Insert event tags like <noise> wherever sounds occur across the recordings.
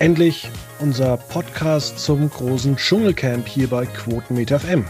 Endlich unser Podcast zum großen Dschungelcamp hier bei Quotenmeter FM.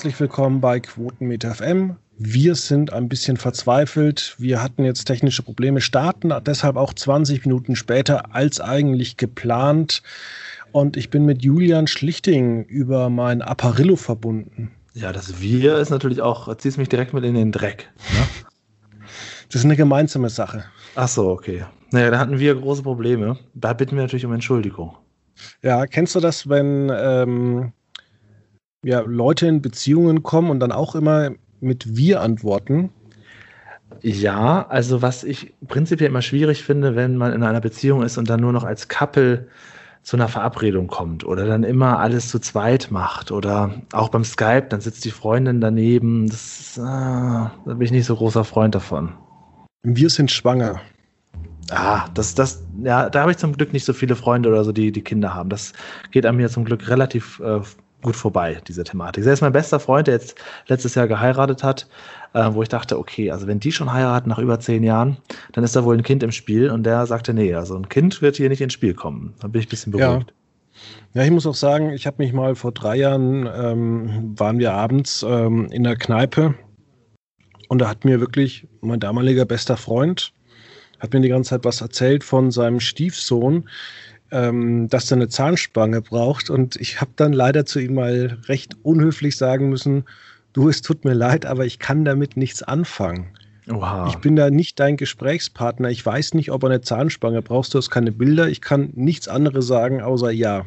Herzlich willkommen bei Quotenmeter FM. Wir sind ein bisschen verzweifelt. Wir hatten jetzt technische Probleme, starten deshalb auch 20 Minuten später als eigentlich geplant. Und ich bin mit Julian Schlichting über mein Apparillo verbunden. Ja, das Wir ist natürlich auch, ziehst mich direkt mit in den Dreck. Ne? Das ist eine gemeinsame Sache. Ach so, okay. Naja, da hatten wir große Probleme. Da bitten wir natürlich um Entschuldigung. Ja, kennst du das, wenn ähm, ja, Leute in Beziehungen kommen und dann auch immer mit wir antworten? Ja, also was ich prinzipiell immer schwierig finde, wenn man in einer Beziehung ist und dann nur noch als Couple zu einer Verabredung kommt oder dann immer alles zu zweit macht oder auch beim Skype, dann sitzt die Freundin daneben. Das, ah, da bin ich nicht so großer Freund davon. Wir sind schwanger. Ah, das, das, ja, da habe ich zum Glück nicht so viele Freunde oder so, die, die Kinder haben. Das geht an mir zum Glück relativ äh, gut vorbei, diese Thematik. Selbst mein bester Freund, der jetzt letztes Jahr geheiratet hat, äh, wo ich dachte, okay, also wenn die schon heiraten nach über zehn Jahren, dann ist da wohl ein Kind im Spiel und der sagte, nee, also ein Kind wird hier nicht ins Spiel kommen. Da bin ich ein bisschen beruhigt. Ja. ja ich muss auch sagen, ich habe mich mal vor drei Jahren, ähm, waren wir abends ähm, in der Kneipe und da hat mir wirklich mein damaliger bester Freund, hat mir die ganze Zeit was erzählt von seinem Stiefsohn, ähm, dass er eine Zahnspange braucht. Und ich habe dann leider zu ihm mal recht unhöflich sagen müssen, du, es tut mir leid, aber ich kann damit nichts anfangen. Oha. Ich bin da nicht dein Gesprächspartner. Ich weiß nicht, ob er eine Zahnspange brauchst. Du hast keine Bilder. Ich kann nichts anderes sagen, außer ja.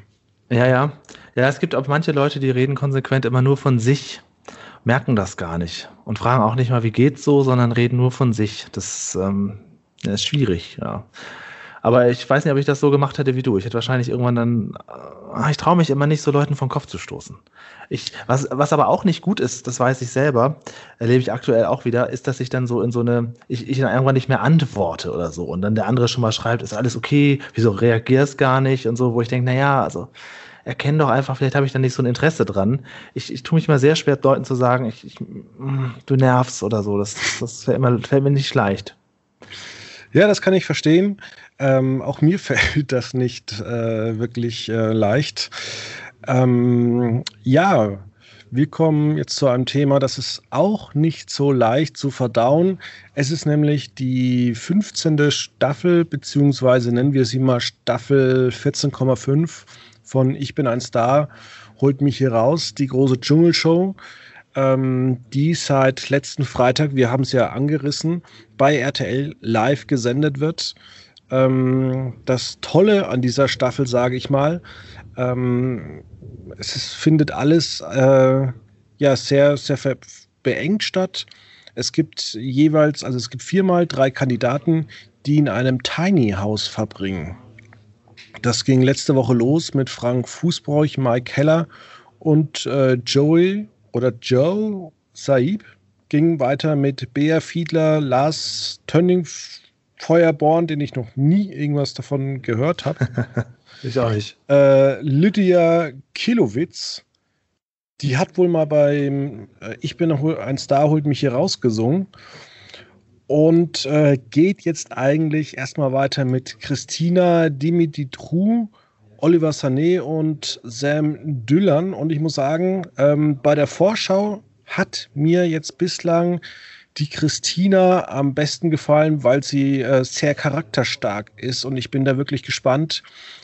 Ja, ja. Ja, es gibt auch manche Leute, die reden konsequent immer nur von sich, merken das gar nicht und fragen auch nicht mal, wie geht's so, sondern reden nur von sich. Das, ähm, das ist schwierig, ja. Aber ich weiß nicht, ob ich das so gemacht hätte wie du. Ich hätte wahrscheinlich irgendwann dann, äh, ich traue mich immer nicht, so Leuten vom Kopf zu stoßen. Ich, was, was aber auch nicht gut ist, das weiß ich selber, erlebe ich aktuell auch wieder, ist, dass ich dann so in so eine, ich, ich dann irgendwann nicht mehr antworte oder so. Und dann der andere schon mal schreibt, ist alles okay, wieso reagierst gar nicht und so, wo ich denke, na ja, also erkenne doch einfach, vielleicht habe ich da nicht so ein Interesse dran. Ich, ich tue mich mal sehr schwer, Leuten zu sagen, ich, ich, mm, du nervst oder so. Das, das fällt, immer, fällt mir nicht leicht. Ja, das kann ich verstehen. Ähm, auch mir <laughs> fällt das nicht äh, wirklich äh, leicht. Ähm, ja, wir kommen jetzt zu einem Thema, das ist auch nicht so leicht zu verdauen. Es ist nämlich die 15. Staffel, beziehungsweise nennen wir sie mal Staffel 14,5 von Ich bin ein Star, holt mich hier raus, die große Dschungelshow ähm, die seit letzten Freitag, wir haben es ja angerissen, bei RTL live gesendet wird. Ähm, das Tolle an dieser Staffel, sage ich mal, ähm, es ist, findet alles äh, ja sehr, sehr beengt statt. Es gibt jeweils, also es gibt viermal drei Kandidaten, die in einem Tiny House verbringen. Das ging letzte Woche los mit Frank Fußbräuch, Mike Heller und äh, Joey oder Joe Saib ging weiter mit Bea Fiedler, Lars Tönning, Feuerborn, den ich noch nie irgendwas davon gehört habe. <laughs> ich auch nicht. Äh, Lydia Kilowitz, die hat wohl mal beim äh, Ich bin ein Star, holt mich hier rausgesungen. Und äh, geht jetzt eigentlich erstmal weiter mit Christina Dimitriou Oliver Sané und Sam Düllern. Und ich muss sagen, ähm, bei der Vorschau hat mir jetzt bislang die Christina am besten gefallen, weil sie äh, sehr charakterstark ist. Und ich bin da wirklich gespannt,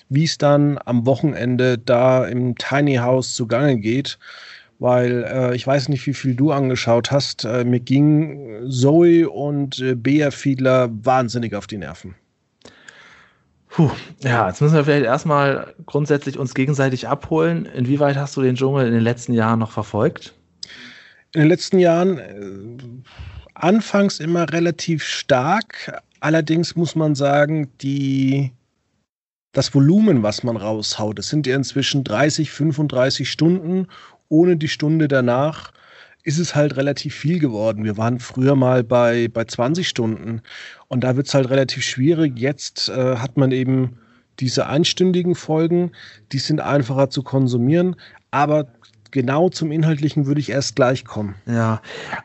wie es dann am Wochenende da im Tiny House zugange geht. Weil äh, ich weiß nicht, wie viel du angeschaut hast. Äh, mir ging Zoe und äh, Bea Fiedler wahnsinnig auf die Nerven. Puh, ja, jetzt müssen wir vielleicht erstmal grundsätzlich uns gegenseitig abholen. Inwieweit hast du den Dschungel in den letzten Jahren noch verfolgt? In den letzten Jahren äh, anfangs immer relativ stark. Allerdings muss man sagen, die, das Volumen, was man raushaut, das sind ja inzwischen 30, 35 Stunden. Ohne die Stunde danach ist es halt relativ viel geworden. Wir waren früher mal bei, bei 20 Stunden und da wird es halt relativ schwierig. Jetzt äh, hat man eben diese einstündigen Folgen, die sind einfacher zu konsumieren, aber genau zum Inhaltlichen würde ich erst gleich kommen. Ja,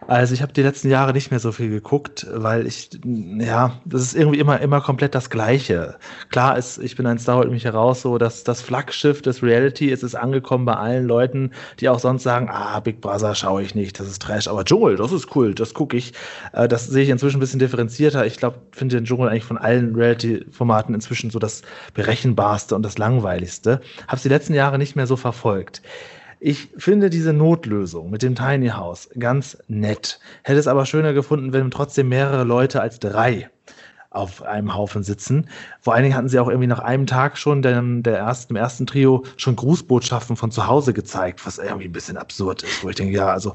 also ich habe die letzten Jahre nicht mehr so viel geguckt, weil ich, ja, das ist irgendwie immer, immer komplett das Gleiche. Klar ist, ich bin ein Star holt mich heraus, so dass das Flaggschiff des Reality ist es angekommen bei allen Leuten, die auch sonst sagen, ah, Big Brother schaue ich nicht, das ist Trash, aber Dschungel, das ist cool, das gucke ich. Äh, das sehe ich inzwischen ein bisschen differenzierter. Ich glaube, finde den Dschungel eigentlich von allen Reality-Formaten inzwischen so das berechenbarste und das langweiligste. Habe es die letzten Jahre nicht mehr so verfolgt. Ich finde diese Notlösung mit dem Tiny House ganz nett. Hätte es aber schöner gefunden, wenn trotzdem mehrere Leute als drei auf einem Haufen sitzen. Vor allen Dingen hatten sie auch irgendwie nach einem Tag schon dem, der ersten, im ersten Trio schon Grußbotschaften von zu Hause gezeigt, was irgendwie ein bisschen absurd ist, wo ich denke, ja, also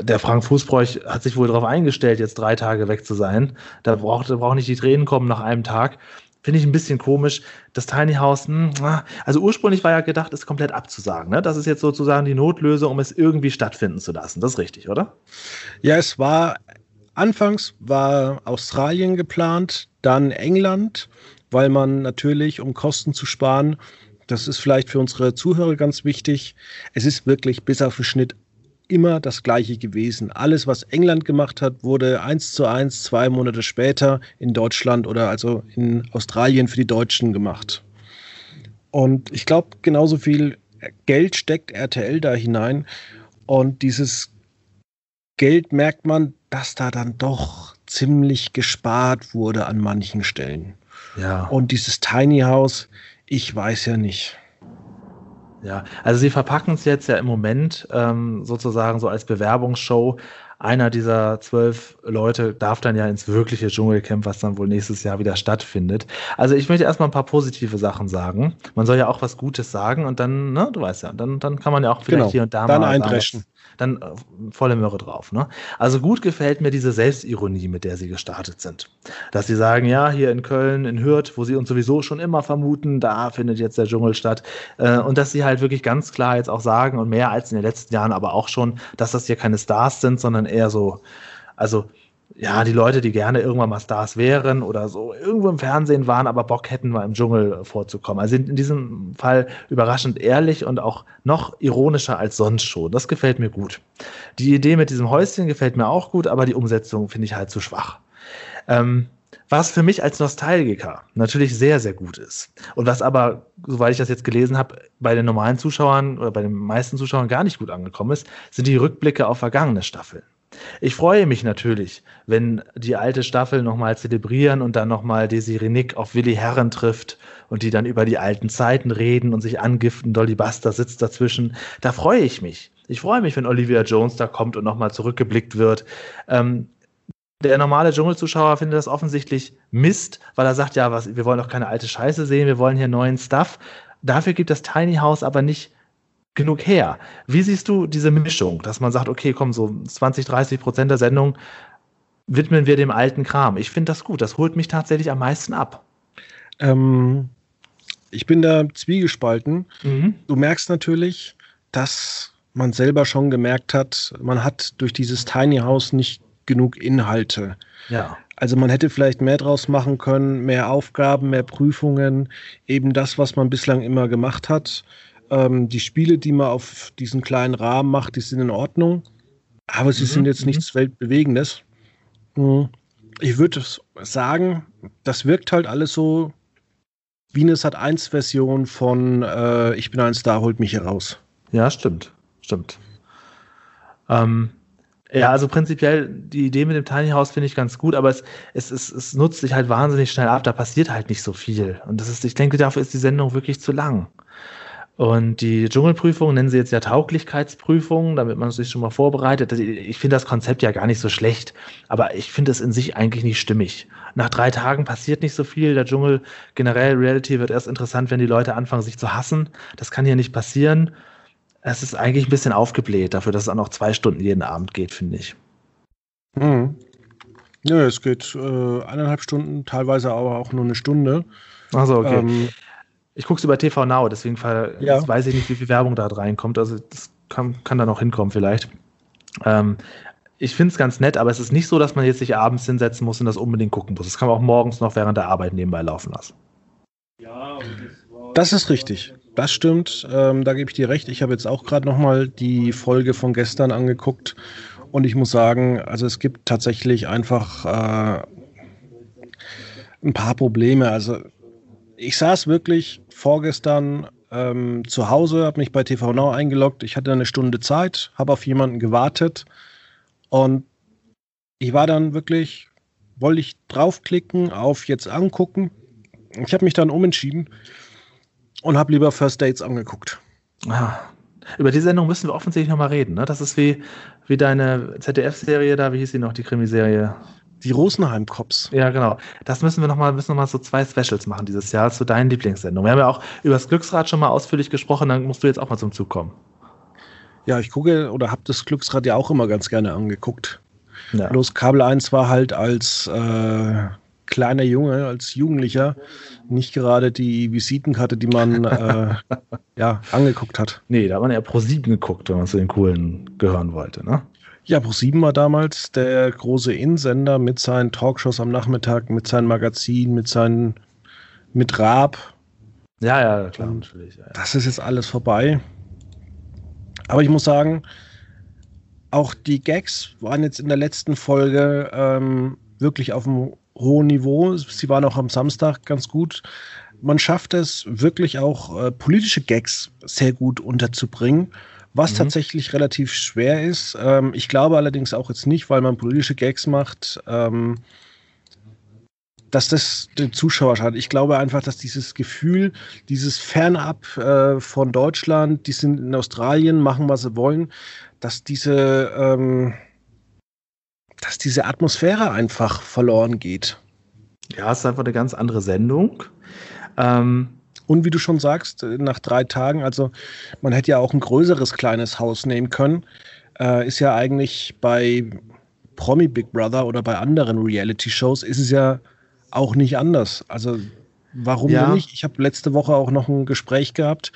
der Frank Fußbräuch hat sich wohl darauf eingestellt, jetzt drei Tage weg zu sein. Da braucht, braucht nicht die Tränen kommen nach einem Tag. Finde ich ein bisschen komisch. Das Tiny House, hm, also ursprünglich war ja gedacht, es komplett abzusagen. Ne? Das ist jetzt sozusagen die Notlösung, um es irgendwie stattfinden zu lassen. Das ist richtig, oder? Ja, es war, anfangs war Australien geplant, dann England, weil man natürlich, um Kosten zu sparen, das ist vielleicht für unsere Zuhörer ganz wichtig, es ist wirklich bis auf den Schnitt immer das Gleiche gewesen. Alles, was England gemacht hat, wurde eins zu eins zwei Monate später in Deutschland oder also in Australien für die Deutschen gemacht. Und ich glaube, genauso viel Geld steckt RTL da hinein. Und dieses Geld merkt man, dass da dann doch ziemlich gespart wurde an manchen Stellen. Ja. Und dieses Tiny House, ich weiß ja nicht. Ja, also sie verpacken es jetzt ja im Moment ähm, sozusagen so als Bewerbungsshow. Einer dieser zwölf Leute darf dann ja ins wirkliche Dschungelcamp, was dann wohl nächstes Jahr wieder stattfindet. Also ich möchte erstmal ein paar positive Sachen sagen. Man soll ja auch was Gutes sagen und dann, ne, du weißt ja, dann, dann kann man ja auch vielleicht genau, hier und da dann mal eindreschen. Dann äh, volle Möhre drauf. Ne? Also gut gefällt mir diese Selbstironie, mit der sie gestartet sind. Dass sie sagen, ja, hier in Köln, in Hürth, wo sie uns sowieso schon immer vermuten, da findet jetzt der Dschungel statt. Äh, und dass sie halt wirklich ganz klar jetzt auch sagen und mehr als in den letzten Jahren aber auch schon, dass das hier keine Stars sind, sondern eher so, also ja, die Leute, die gerne irgendwann mal Stars wären oder so irgendwo im Fernsehen waren, aber Bock hätten, mal im Dschungel vorzukommen. Also sind in diesem Fall überraschend ehrlich und auch noch ironischer als sonst schon. Das gefällt mir gut. Die Idee mit diesem Häuschen gefällt mir auch gut, aber die Umsetzung finde ich halt zu schwach. Ähm, was für mich als Nostalgiker natürlich sehr, sehr gut ist. Und was aber, soweit ich das jetzt gelesen habe, bei den normalen Zuschauern oder bei den meisten Zuschauern gar nicht gut angekommen ist, sind die Rückblicke auf vergangene Staffeln. Ich freue mich natürlich, wenn die alte Staffel nochmal zelebrieren und dann nochmal Desiree Nick auf Willi Herren trifft und die dann über die alten Zeiten reden und sich angiften. Dolly Buster sitzt dazwischen. Da freue ich mich. Ich freue mich, wenn Olivia Jones da kommt und nochmal zurückgeblickt wird. Ähm, der normale Dschungelzuschauer findet das offensichtlich Mist, weil er sagt, ja, was, wir wollen doch keine alte Scheiße sehen, wir wollen hier neuen Stuff. Dafür gibt das Tiny House aber nicht genug her. Wie siehst du diese Mischung, dass man sagt, okay, komm, so 20, 30 Prozent der Sendung widmen wir dem alten Kram? Ich finde das gut. Das holt mich tatsächlich am meisten ab. Ähm, ich bin da zwiegespalten. Mhm. Du merkst natürlich, dass man selber schon gemerkt hat, man hat durch dieses Tiny House nicht genug Inhalte. Ja. Also man hätte vielleicht mehr draus machen können, mehr Aufgaben, mehr Prüfungen, eben das, was man bislang immer gemacht hat. Ähm, die Spiele, die man auf diesen kleinen Rahmen macht, die sind in Ordnung, aber sie mhm. sind jetzt nichts mhm. Weltbewegendes. Hm. Ich würde sagen, das wirkt halt alles so wie eine Sat1-Version von äh, Ich bin ein Star, holt mich heraus. Ja, stimmt. Stimmt. Ähm, ja, also prinzipiell die Idee mit dem Tiny House finde ich ganz gut, aber es, es, es, es nutzt sich halt wahnsinnig schnell ab. Da passiert halt nicht so viel. Und das ist, ich denke, dafür ist die Sendung wirklich zu lang. Und die Dschungelprüfung nennen sie jetzt ja Tauglichkeitsprüfung, damit man sich schon mal vorbereitet. Ich finde das Konzept ja gar nicht so schlecht, aber ich finde es in sich eigentlich nicht stimmig. Nach drei Tagen passiert nicht so viel. Der Dschungel, generell Reality wird erst interessant, wenn die Leute anfangen, sich zu hassen. Das kann hier nicht passieren. Es ist eigentlich ein bisschen aufgebläht dafür, dass es auch noch zwei Stunden jeden Abend geht, finde ich. Hm. Ja, es geht äh, eineinhalb Stunden, teilweise aber auch nur eine Stunde. Also okay. Ähm, ich gucke es über TV Now, deswegen ja. weiß ich nicht, wie viel Werbung da reinkommt. Also das kann, kann da noch hinkommen vielleicht. Ähm, ich finde es ganz nett, aber es ist nicht so, dass man jetzt sich abends hinsetzen muss und das unbedingt gucken muss. Das kann man auch morgens noch während der Arbeit nebenbei laufen lassen. Das ist richtig. Das stimmt. Ähm, da gebe ich dir recht. Ich habe jetzt auch gerade noch mal die Folge von gestern angeguckt und ich muss sagen, also es gibt tatsächlich einfach äh, ein paar Probleme. Also ich saß wirklich vorgestern ähm, zu Hause, habe mich bei TV Now eingeloggt. Ich hatte eine Stunde Zeit, habe auf jemanden gewartet und ich war dann wirklich, wollte ich draufklicken auf jetzt angucken. Ich habe mich dann umentschieden und habe lieber First Dates angeguckt. Ah, über die Sendung müssen wir offensichtlich nochmal reden. Ne? Das ist wie, wie deine ZDF-Serie da, wie hieß sie noch, die Krimiserie? Die Rosenheim-Cops. Ja, genau. Das müssen wir nochmal, müssen noch mal so zwei Specials machen dieses Jahr zu deinen Lieblingssendungen. Wir haben ja auch über das Glücksrad schon mal ausführlich gesprochen, dann musst du jetzt auch mal zum Zug kommen. Ja, ich gucke oder habe das Glücksrad ja auch immer ganz gerne angeguckt. Ja. Bloß Kabel 1 war halt als äh, kleiner Junge, als Jugendlicher nicht gerade die Visitenkarte, die man äh, <laughs> ja, angeguckt hat. Nee, da hat man ja Pro 7 geguckt, wenn man zu den coolen gehören wollte, ne? Ja, Pro 7 war damals der große Insender mit seinen Talkshows am Nachmittag, mit seinem Magazin, mit seinen mit Raab. Ja, ja, klar, natürlich. Ja, ja. Das ist jetzt alles vorbei. Aber ich muss sagen, auch die Gags waren jetzt in der letzten Folge ähm, wirklich auf einem hohen Niveau. Sie waren auch am Samstag ganz gut. Man schafft es wirklich auch äh, politische Gags sehr gut unterzubringen, was mhm. tatsächlich relativ schwer ist. Ähm, ich glaube allerdings auch jetzt nicht, weil man politische Gags macht, ähm, dass das den Zuschauer schadet. Ich glaube einfach, dass dieses Gefühl, dieses Fernab äh, von Deutschland, die sind in Australien, machen, was sie wollen, dass diese, ähm, dass diese Atmosphäre einfach verloren geht. Ja, es ist einfach eine ganz andere Sendung. Ähm, und wie du schon sagst, nach drei Tagen, also man hätte ja auch ein größeres kleines Haus nehmen können, äh, ist ja eigentlich bei Promi Big Brother oder bei anderen Reality-Shows ist es ja auch nicht anders. Also warum ja. nicht? Ich habe letzte Woche auch noch ein Gespräch gehabt.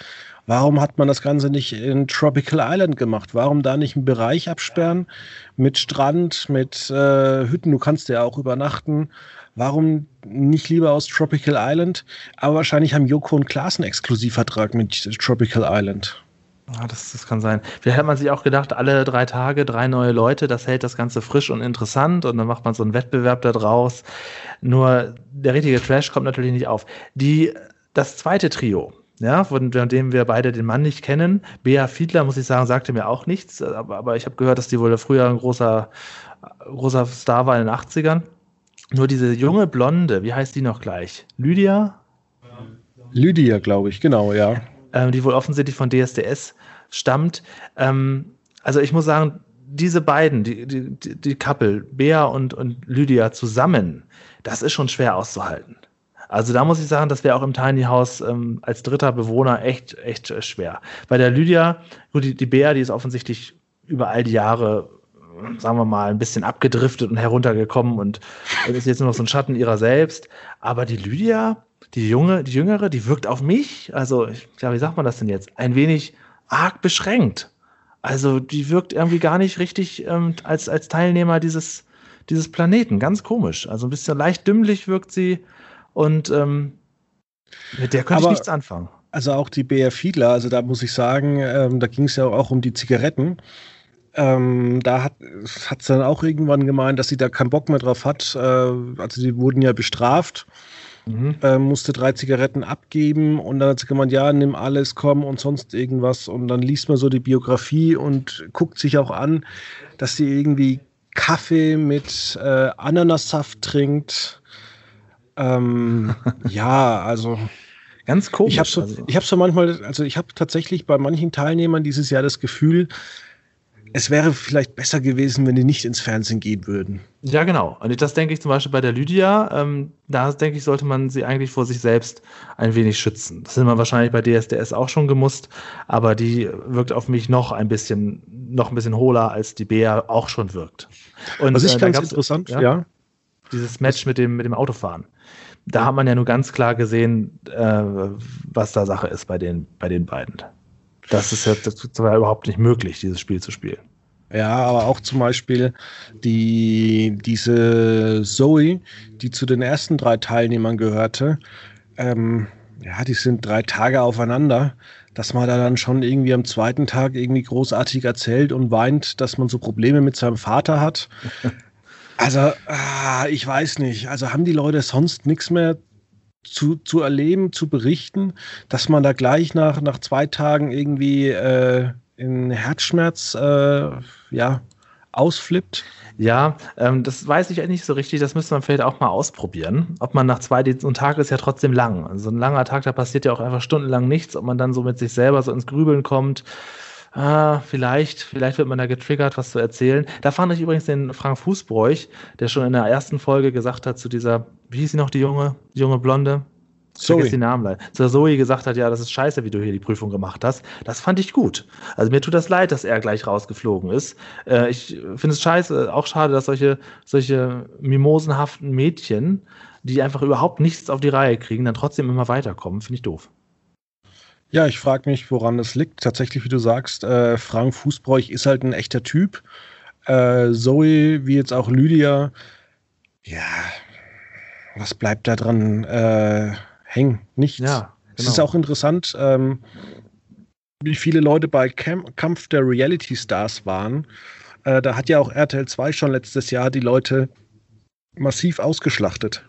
Warum hat man das Ganze nicht in Tropical Island gemacht? Warum da nicht einen Bereich absperren mit Strand, mit äh, Hütten? Du kannst ja auch übernachten. Warum nicht lieber aus Tropical Island? Aber wahrscheinlich haben Joko und Klaas einen Exklusivvertrag mit Tropical Island. Ja, das, das kann sein. Vielleicht hat man sich auch gedacht, alle drei Tage drei neue Leute, das hält das Ganze frisch und interessant und dann macht man so einen Wettbewerb da draus. Nur der richtige Trash kommt natürlich nicht auf. Die, das zweite Trio, ja, von, dem wir beide den Mann nicht kennen, Bea Fiedler, muss ich sagen, sagte mir auch nichts, aber, aber ich habe gehört, dass die wohl früher ein großer, großer Star war in den 80ern. Nur diese junge Blonde, wie heißt die noch gleich? Lydia? Lydia, glaube ich, genau, ja ähm, die wohl offensichtlich von DSDS stammt. Ähm, also ich muss sagen, diese beiden, die, die, die Couple, Bea und, und Lydia zusammen, das ist schon schwer auszuhalten. Also da muss ich sagen, das wäre auch im Tiny House ähm, als dritter Bewohner echt, echt schwer. Bei der Lydia, gut, die, die Bea, die ist offensichtlich über all die Jahre, sagen wir mal, ein bisschen abgedriftet und heruntergekommen und ist jetzt nur noch so ein Schatten ihrer selbst. Aber die Lydia, die junge, die jüngere, die wirkt auf mich, also ja, wie sagt man das denn jetzt? Ein wenig arg beschränkt. Also die wirkt irgendwie gar nicht richtig ähm, als, als Teilnehmer dieses, dieses Planeten. Ganz komisch. Also ein bisschen leicht dümmlich wirkt sie und ähm, mit der könnte Aber, ich nichts anfangen. Also auch die BR Fiedler, also da muss ich sagen, ähm, da ging es ja auch um die Zigaretten. Ähm, da hat es dann auch irgendwann gemeint, dass sie da keinen Bock mehr drauf hat. Äh, also die wurden ja bestraft Mhm. Äh, musste drei Zigaretten abgeben und dann hat sie gemeint, ja, nimm alles, komm und sonst irgendwas. Und dann liest man so die Biografie und guckt sich auch an, dass sie irgendwie Kaffee mit äh, Ananassaft trinkt. Ähm, <laughs> ja, also. Ganz komisch. Ich habe so, also. hab so manchmal, also ich habe tatsächlich bei manchen Teilnehmern dieses Jahr das Gefühl, es wäre vielleicht besser gewesen, wenn die nicht ins Fernsehen gehen würden. Ja, genau. Und das denke ich zum Beispiel bei der Lydia. Ähm, da denke ich, sollte man sie eigentlich vor sich selbst ein wenig schützen. Das sind wir wahrscheinlich bei DSDS auch schon gemusst, aber die wirkt auf mich noch ein bisschen, noch ein bisschen hohler, als die Bea auch schon wirkt. Und, Was ich äh, ganz interessant, ja. ja. Dieses Match mit dem, mit dem Autofahren. Da hat man ja nur ganz klar gesehen, äh, was da Sache ist bei den, bei den beiden. Das ist ja das war überhaupt nicht möglich, dieses Spiel zu spielen. Ja, aber auch zum Beispiel die, diese Zoe, die zu den ersten drei Teilnehmern gehörte, ähm, ja, die sind drei Tage aufeinander, dass man da dann schon irgendwie am zweiten Tag irgendwie großartig erzählt und weint, dass man so Probleme mit seinem Vater hat. <laughs> Also, ah, ich weiß nicht. Also haben die Leute sonst nichts mehr zu, zu erleben, zu berichten, dass man da gleich nach, nach zwei Tagen irgendwie äh, in Herzschmerz äh, ja, ausflippt? Ja, ähm, das weiß ich nicht so richtig. Das müsste man vielleicht auch mal ausprobieren. Ob man nach zwei, so ein Tag ist ja trotzdem lang. Also ein langer Tag, da passiert ja auch einfach stundenlang nichts. Ob man dann so mit sich selber so ins Grübeln kommt. Ah, vielleicht, vielleicht wird man da getriggert, was zu erzählen. Da fand ich übrigens den Frank Fußbräuch, der schon in der ersten Folge gesagt hat zu dieser, wie hieß sie noch, die junge, die junge Blonde? Zoe. Den Namen leider. Zu Zoe gesagt hat, ja, das ist scheiße, wie du hier die Prüfung gemacht hast. Das fand ich gut. Also mir tut das leid, dass er gleich rausgeflogen ist. Äh, ich finde es scheiße, auch schade, dass solche, solche mimosenhaften Mädchen, die einfach überhaupt nichts auf die Reihe kriegen, dann trotzdem immer weiterkommen. Finde ich doof. Ja, ich frage mich, woran das liegt. Tatsächlich, wie du sagst, äh, Frank Fußbräuch ist halt ein echter Typ. Äh, Zoe, wie jetzt auch Lydia, ja, was bleibt da dran? Äh, hängen. Nichts. Ja, genau. Es ist auch interessant, ähm, wie viele Leute bei Camp Kampf der Reality Stars waren. Äh, da hat ja auch RTL 2 schon letztes Jahr die Leute massiv ausgeschlachtet.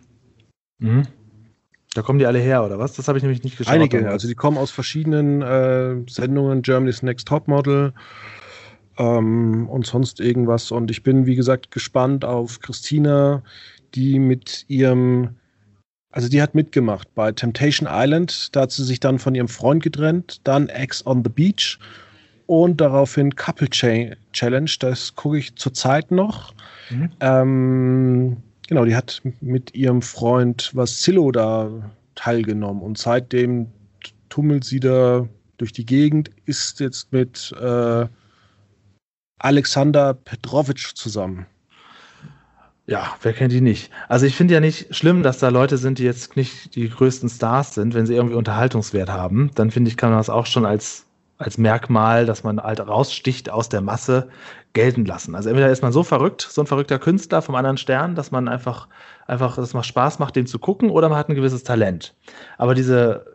Mhm. Da kommen die alle her, oder was? Das habe ich nämlich nicht geschaut. Einige, also die kommen aus verschiedenen äh, Sendungen, Germany's Next Topmodel ähm, und sonst irgendwas. Und ich bin, wie gesagt, gespannt auf Christina, die mit ihrem also die hat mitgemacht bei Temptation Island. Da hat sie sich dann von ihrem Freund getrennt. Dann Ex on the Beach. Und daraufhin Couple Challenge. Das gucke ich zurzeit noch. Mhm. Ähm, genau, die hat mit ihrem Freund Vassillo da teilgenommen. Und seitdem tummelt sie da durch die Gegend. Ist jetzt mit äh, Alexander Petrovic zusammen. Ja, wer kennt die nicht? Also ich finde ja nicht schlimm, dass da Leute sind, die jetzt nicht die größten Stars sind, wenn sie irgendwie Unterhaltungswert haben. Dann finde ich, kann man das auch schon als, als Merkmal, dass man halt raussticht aus der Masse, gelten lassen. Also entweder ist man so verrückt, so ein verrückter Künstler vom anderen Stern, dass man einfach, einfach, dass es mal Spaß macht, dem zu gucken, oder man hat ein gewisses Talent. Aber diese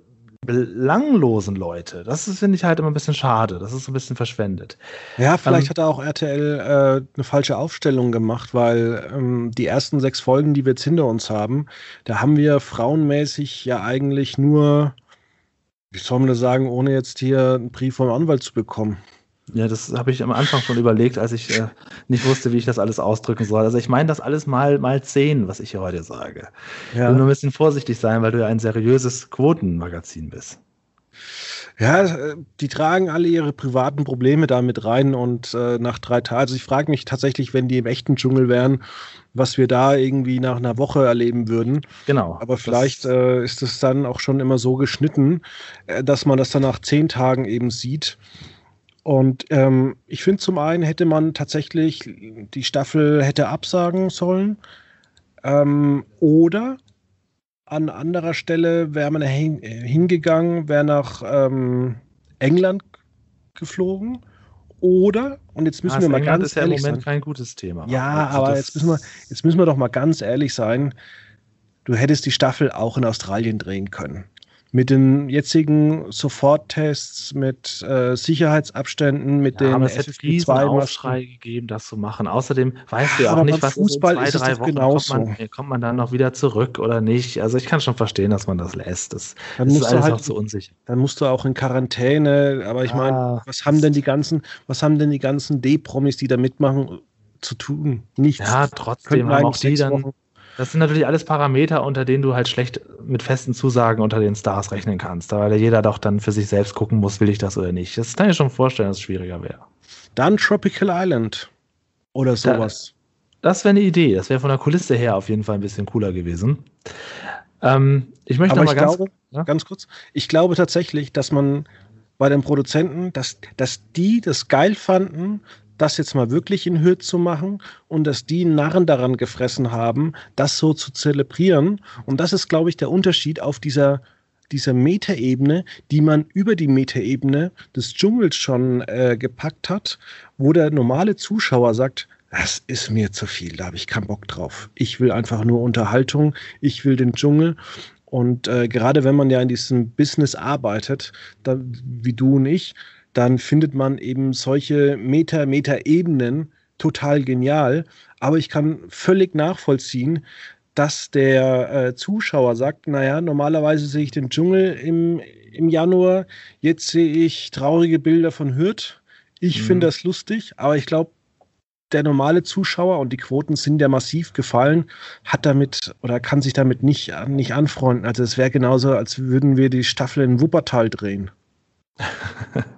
belanglosen Leute. Das finde ich halt immer ein bisschen schade. Das ist ein bisschen verschwendet. Ja, vielleicht ähm, hat er auch RTL äh, eine falsche Aufstellung gemacht, weil ähm, die ersten sechs Folgen, die wir jetzt hinter uns haben, da haben wir frauenmäßig ja eigentlich nur, wie soll man das sagen, ohne jetzt hier einen Brief vom Anwalt zu bekommen. Ja, das habe ich am Anfang schon überlegt, als ich äh, nicht wusste, wie ich das alles ausdrücken soll. Also ich meine das alles mal, mal zehn, was ich hier heute sage. Ja. Ich will nur ein bisschen vorsichtig sein, weil du ja ein seriöses Quotenmagazin bist. Ja, die tragen alle ihre privaten Probleme da mit rein und äh, nach drei Tagen, also ich frage mich tatsächlich, wenn die im echten Dschungel wären, was wir da irgendwie nach einer Woche erleben würden. Genau. Aber vielleicht äh, ist es dann auch schon immer so geschnitten, äh, dass man das dann nach zehn Tagen eben sieht. Und ähm, ich finde zum einen hätte man tatsächlich die Staffel hätte absagen sollen. Ähm, oder an anderer Stelle wäre man hin, hingegangen, wäre nach ähm, England geflogen. Oder, und jetzt müssen ah, wir mal England ganz ist ja ehrlich im Moment sein. kein gutes Thema. Ja, also aber jetzt müssen, wir, jetzt müssen wir doch mal ganz ehrlich sein. Du hättest die Staffel auch in Australien drehen können mit den jetzigen Soforttests, mit äh, Sicherheitsabständen, mit ja, den aber es riesen Aufschrei gegeben, das zu machen. Außerdem weißt du ja auch nicht, was Fußball in zwei, drei Wochen genauso. kommt man, kommt man dann noch wieder zurück oder nicht. Also ich kann schon verstehen, dass man das lässt. Das dann ist alles halt, noch zu unsicher. Dann musst du auch in Quarantäne. Aber ich ah, meine, was haben denn die ganzen, was haben denn die ganzen D-Promis, die da mitmachen, zu tun? Nichts. Ja, trotzdem haben auch die dann. Wochen das sind natürlich alles Parameter, unter denen du halt schlecht mit festen Zusagen unter den Stars rechnen kannst, weil jeder doch dann für sich selbst gucken muss, will ich das oder nicht. Das kann ich schon vorstellen, dass es schwieriger wäre. Dann Tropical Island oder sowas. Da, das wäre eine Idee. Das wäre von der Kulisse her auf jeden Fall ein bisschen cooler gewesen. Ähm, ich möchte Aber mal ganz, glaube, ja? ganz kurz. Ich glaube tatsächlich, dass man bei den Produzenten, dass, dass die das geil fanden, das jetzt mal wirklich in Hürth zu machen und dass die Narren daran gefressen haben, das so zu zelebrieren. Und das ist, glaube ich, der Unterschied auf dieser, dieser Metaebene, die man über die Metaebene des Dschungels schon äh, gepackt hat, wo der normale Zuschauer sagt, das ist mir zu viel, da habe ich keinen Bock drauf. Ich will einfach nur Unterhaltung, ich will den Dschungel. Und äh, gerade wenn man ja in diesem Business arbeitet, da, wie du und ich, dann findet man eben solche Meta, Meta-Ebenen total genial. Aber ich kann völlig nachvollziehen, dass der äh, Zuschauer sagt, naja, normalerweise sehe ich den Dschungel im, im Januar, jetzt sehe ich traurige Bilder von Hürth. Ich mhm. finde das lustig, aber ich glaube, der normale Zuschauer, und die Quoten sind ja massiv gefallen, hat damit oder kann sich damit nicht, nicht anfreunden. Also es wäre genauso, als würden wir die Staffel in Wuppertal drehen. <laughs>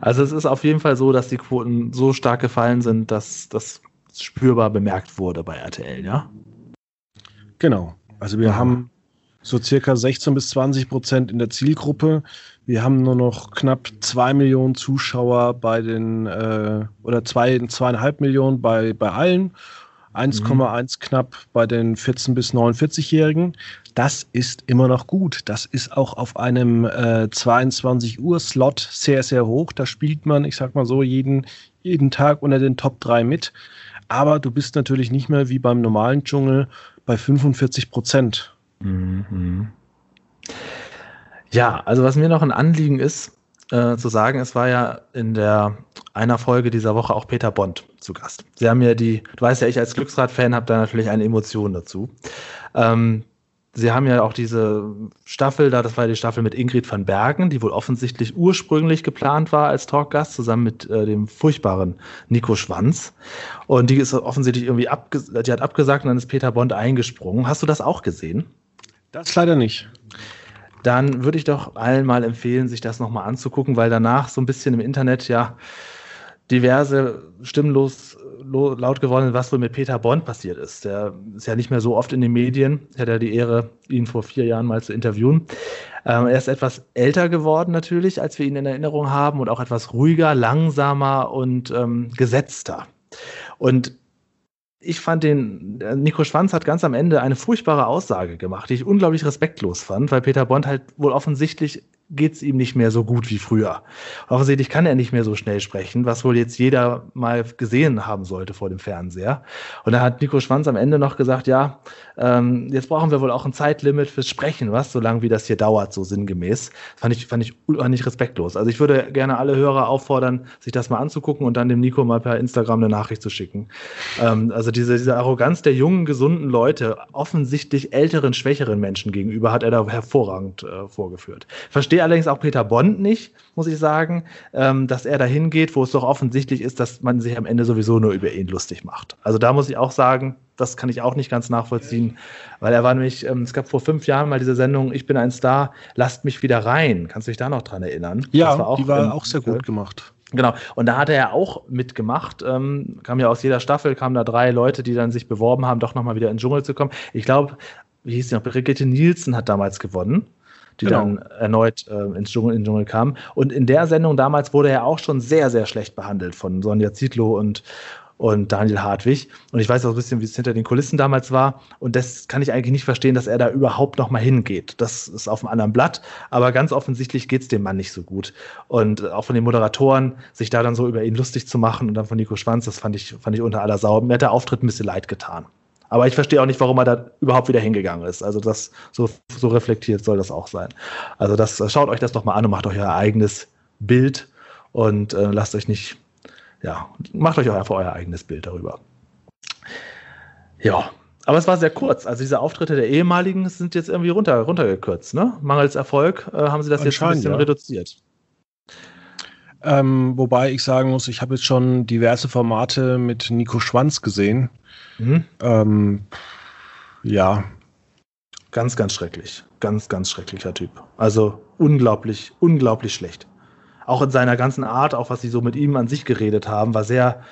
Also es ist auf jeden Fall so, dass die Quoten so stark gefallen sind, dass das spürbar bemerkt wurde bei RTL, ja? Genau. Also wir ja. haben so circa 16 bis 20 Prozent in der Zielgruppe. Wir haben nur noch knapp zwei Millionen Zuschauer bei den, äh, oder zwei, zweieinhalb Millionen bei, bei allen. 1,1 mhm. knapp bei den 14 bis 49-Jährigen. Das ist immer noch gut. Das ist auch auf einem äh, 22 Uhr Slot sehr, sehr hoch. Da spielt man, ich sag mal so, jeden, jeden Tag unter den Top 3 mit. Aber du bist natürlich nicht mehr wie beim normalen Dschungel bei 45 Prozent. Mhm. Ja, also was mir noch ein Anliegen ist, äh, zu sagen, es war ja in der einer Folge dieser Woche auch Peter Bond zu Gast. Sie haben ja die, du weißt ja, ich als Glücksrad-Fan habe da natürlich eine Emotion dazu. Ähm, Sie haben ja auch diese Staffel da, das war die Staffel mit Ingrid van Bergen, die wohl offensichtlich ursprünglich geplant war als Talkgast, zusammen mit äh, dem furchtbaren Nico Schwanz. Und die ist offensichtlich irgendwie abge die hat abgesagt und dann ist Peter Bond eingesprungen. Hast du das auch gesehen? Das leider nicht dann würde ich doch allen mal empfehlen, sich das nochmal anzugucken, weil danach so ein bisschen im Internet ja diverse stimmlos laut geworden, was wohl mit Peter Bond passiert ist. Der ist ja nicht mehr so oft in den Medien. Ich hatte ja die Ehre, ihn vor vier Jahren mal zu interviewen. Ähm, er ist etwas älter geworden natürlich, als wir ihn in Erinnerung haben und auch etwas ruhiger, langsamer und ähm, gesetzter. Und ich fand den, Nico Schwanz hat ganz am Ende eine furchtbare Aussage gemacht, die ich unglaublich respektlos fand, weil Peter Bond halt wohl offensichtlich geht es ihm nicht mehr so gut wie früher. Offensichtlich kann er nicht mehr so schnell sprechen, was wohl jetzt jeder mal gesehen haben sollte vor dem Fernseher. Und da hat Nico Schwanz am Ende noch gesagt, ja, ähm, jetzt brauchen wir wohl auch ein Zeitlimit fürs Sprechen, was, solange wie das hier dauert, so sinngemäß. Das fand ich, fand ich nicht respektlos. Also ich würde gerne alle Hörer auffordern, sich das mal anzugucken und dann dem Nico mal per Instagram eine Nachricht zu schicken. Ähm, also diese, diese Arroganz der jungen, gesunden Leute, offensichtlich älteren, schwächeren Menschen gegenüber, hat er da hervorragend äh, vorgeführt. Verstehe verstehe allerdings auch Peter Bond nicht, muss ich sagen, ähm, dass er da hingeht, wo es doch offensichtlich ist, dass man sich am Ende sowieso nur über ihn lustig macht. Also da muss ich auch sagen, das kann ich auch nicht ganz nachvollziehen, weil er war nämlich, ähm, es gab vor fünf Jahren mal diese Sendung, ich bin ein Star, lasst mich wieder rein. Kannst du dich da noch dran erinnern? Ja, war die war auch sehr gut gemacht. Genau. Und da hat er ja auch mitgemacht. Ähm, kam ja aus jeder Staffel, kamen da drei Leute, die dann sich beworben haben, doch nochmal wieder in den Dschungel zu kommen. Ich glaube, wie hieß die noch? Brigitte Nielsen hat damals gewonnen die genau. dann erneut äh, ins Dschungel, in den Dschungel kam. Und in der Sendung damals wurde er auch schon sehr, sehr schlecht behandelt von Sonja Zietlow und, und Daniel Hartwig. Und ich weiß auch ein bisschen, wie es hinter den Kulissen damals war. Und das kann ich eigentlich nicht verstehen, dass er da überhaupt noch mal hingeht. Das ist auf einem anderen Blatt. Aber ganz offensichtlich geht es dem Mann nicht so gut. Und auch von den Moderatoren, sich da dann so über ihn lustig zu machen und dann von Nico Schwanz, das fand ich, fand ich unter aller Sau. Mir hat der Auftritt ein bisschen leid getan. Aber ich verstehe auch nicht, warum er da überhaupt wieder hingegangen ist. Also das so, so reflektiert soll das auch sein. Also das schaut euch das doch mal an und macht euch euer eigenes Bild und äh, lasst euch nicht, ja, macht euch auch einfach euer eigenes Bild darüber. Ja, aber es war sehr kurz. Also diese Auftritte der ehemaligen sind jetzt irgendwie runter, runtergekürzt. Ne? Mangels Erfolg äh, haben sie das jetzt ein bisschen ja. reduziert. Ähm, wobei ich sagen muss, ich habe jetzt schon diverse Formate mit Nico Schwanz gesehen. Mhm. Ähm, ja. Ganz, ganz schrecklich. Ganz, ganz schrecklicher Typ. Also unglaublich, unglaublich schlecht. Auch in seiner ganzen Art, auch was sie so mit ihm an sich geredet haben, war sehr,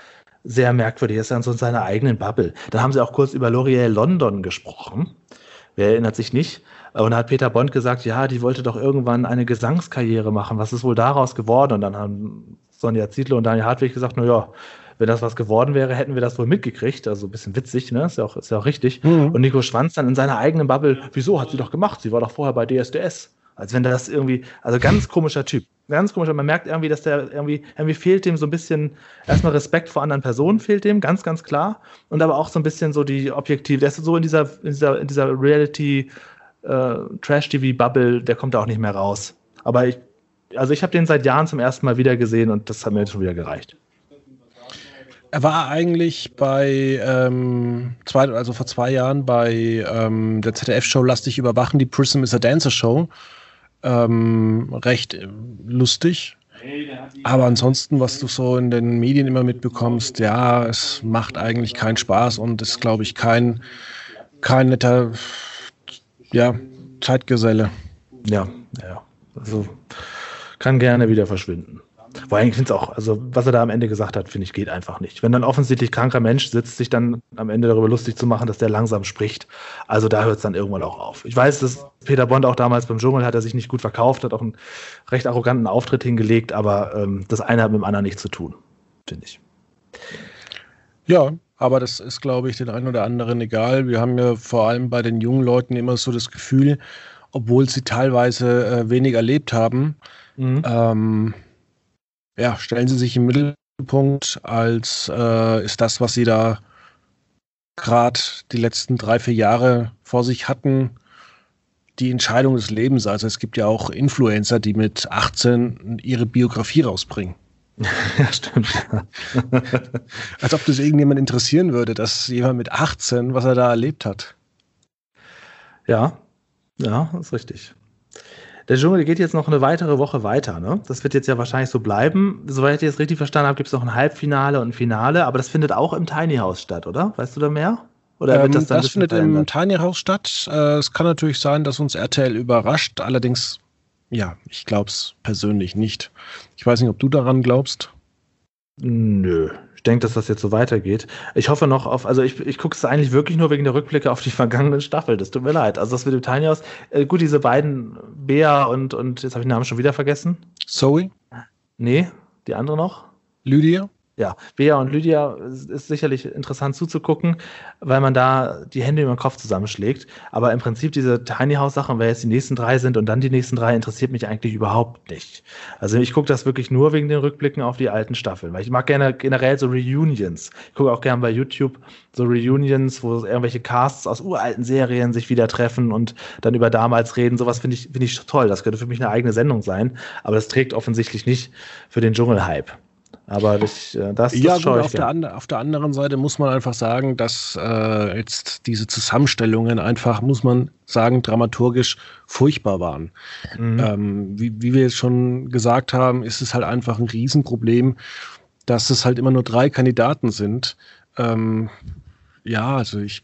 sehr merkwürdig. Er ist dann so in seiner eigenen Bubble. Dann haben sie auch kurz über L'Oreal London gesprochen. Wer erinnert sich nicht? Und da hat Peter Bond gesagt, ja, die wollte doch irgendwann eine Gesangskarriere machen. Was ist wohl daraus geworden? Und dann haben Sonja Zietlow und Daniel Hartwig gesagt, na ja, wenn das was geworden wäre, hätten wir das wohl mitgekriegt. Also ein bisschen witzig, ne? Ist ja auch, ist ja auch richtig. Mhm. Und Nico Schwanz dann in seiner eigenen Bubble, wieso hat sie doch gemacht? Sie war doch vorher bei DSDS. Als wenn das irgendwie, also ganz komischer Typ. Ganz komischer. Man merkt irgendwie, dass der irgendwie, irgendwie fehlt dem so ein bisschen, erstmal Respekt vor anderen Personen fehlt dem, ganz, ganz klar. Und aber auch so ein bisschen so die Objektive. Der ist so in dieser, in dieser, in dieser Reality, äh, Trash-TV-Bubble, der kommt da auch nicht mehr raus. Aber ich, also ich habe den seit Jahren zum ersten Mal wieder gesehen und das hat mir jetzt schon wieder gereicht. Er war eigentlich bei, ähm, zwei, also vor zwei Jahren bei ähm, der ZDF-Show Lastig überwachen, die Prism is a Dancer Show. Ähm, recht äh, lustig. Aber ansonsten, was du so in den Medien immer mitbekommst, ja, es macht eigentlich keinen Spaß und ist, glaube ich, kein, kein netter ja, Zeitgeselle. Ja, ja. Also kann gerne wieder verschwinden. Vor allem, ich finde es auch, also was er da am Ende gesagt hat, finde ich, geht einfach nicht. Wenn dann offensichtlich kranker Mensch sitzt, sich dann am Ende darüber lustig zu machen, dass der langsam spricht, also da hört es dann irgendwann auch auf. Ich weiß, dass Peter Bond auch damals beim Dschungel hat er sich nicht gut verkauft, hat auch einen recht arroganten Auftritt hingelegt, aber ähm, das eine hat mit dem anderen nichts zu tun, finde ich. Ja, aber das ist, glaube ich, den einen oder anderen egal. Wir haben ja vor allem bei den jungen Leuten immer so das Gefühl, obwohl sie teilweise äh, wenig erlebt haben, mhm. ähm, ja, stellen sie sich im Mittelpunkt als äh, ist das, was sie da gerade die letzten drei, vier Jahre vor sich hatten, die Entscheidung des Lebens. Also es gibt ja auch Influencer, die mit 18 ihre Biografie rausbringen. <laughs> Ja, stimmt. <laughs> Als ob das irgendjemand interessieren würde, dass jemand mit 18, was er da erlebt hat. Ja, ja, ist richtig. Der Dschungel geht jetzt noch eine weitere Woche weiter. Ne? Das wird jetzt ja wahrscheinlich so bleiben. Soweit ich das richtig verstanden habe, gibt es noch ein Halbfinale und ein Finale, aber das findet auch im Tiny House statt, oder? Weißt du da mehr? Oder ähm, das, das findet verändert? im Tiny House statt. Äh, es kann natürlich sein, dass uns RTL überrascht. Allerdings, ja, ich glaube es persönlich nicht. Ich weiß nicht, ob du daran glaubst. Nö, ich denke, dass das jetzt so weitergeht. Ich hoffe noch auf, also ich, ich gucke es eigentlich wirklich nur wegen der Rückblicke auf die <laughs> vergangenen Staffeln. Das tut mir leid. Also das mit dem Tiny House, äh, gut, diese beiden, Bea und, und jetzt habe ich den Namen schon wieder vergessen. Zoe? Nee, die andere noch? Lydia? Ja, Bea und Lydia ist sicherlich interessant zuzugucken, weil man da die Hände über den Kopf zusammenschlägt. Aber im Prinzip diese Tiny House Sachen, wer jetzt die nächsten drei sind und dann die nächsten drei, interessiert mich eigentlich überhaupt nicht. Also ich gucke das wirklich nur wegen den Rückblicken auf die alten Staffeln, weil ich mag gerne generell so Reunions. Ich gucke auch gerne bei YouTube so Reunions, wo irgendwelche Casts aus uralten Serien sich wieder treffen und dann über damals reden. Sowas finde ich, finde ich toll. Das könnte für mich eine eigene Sendung sein. Aber das trägt offensichtlich nicht für den Dschungelhype. Aber äh, das, ja, das ich auf der, auf der anderen Seite muss man einfach sagen, dass äh, jetzt diese Zusammenstellungen einfach, muss man sagen, dramaturgisch furchtbar waren. Mhm. Ähm, wie, wie wir jetzt schon gesagt haben, ist es halt einfach ein Riesenproblem, dass es halt immer nur drei Kandidaten sind. Ähm, ja, also ich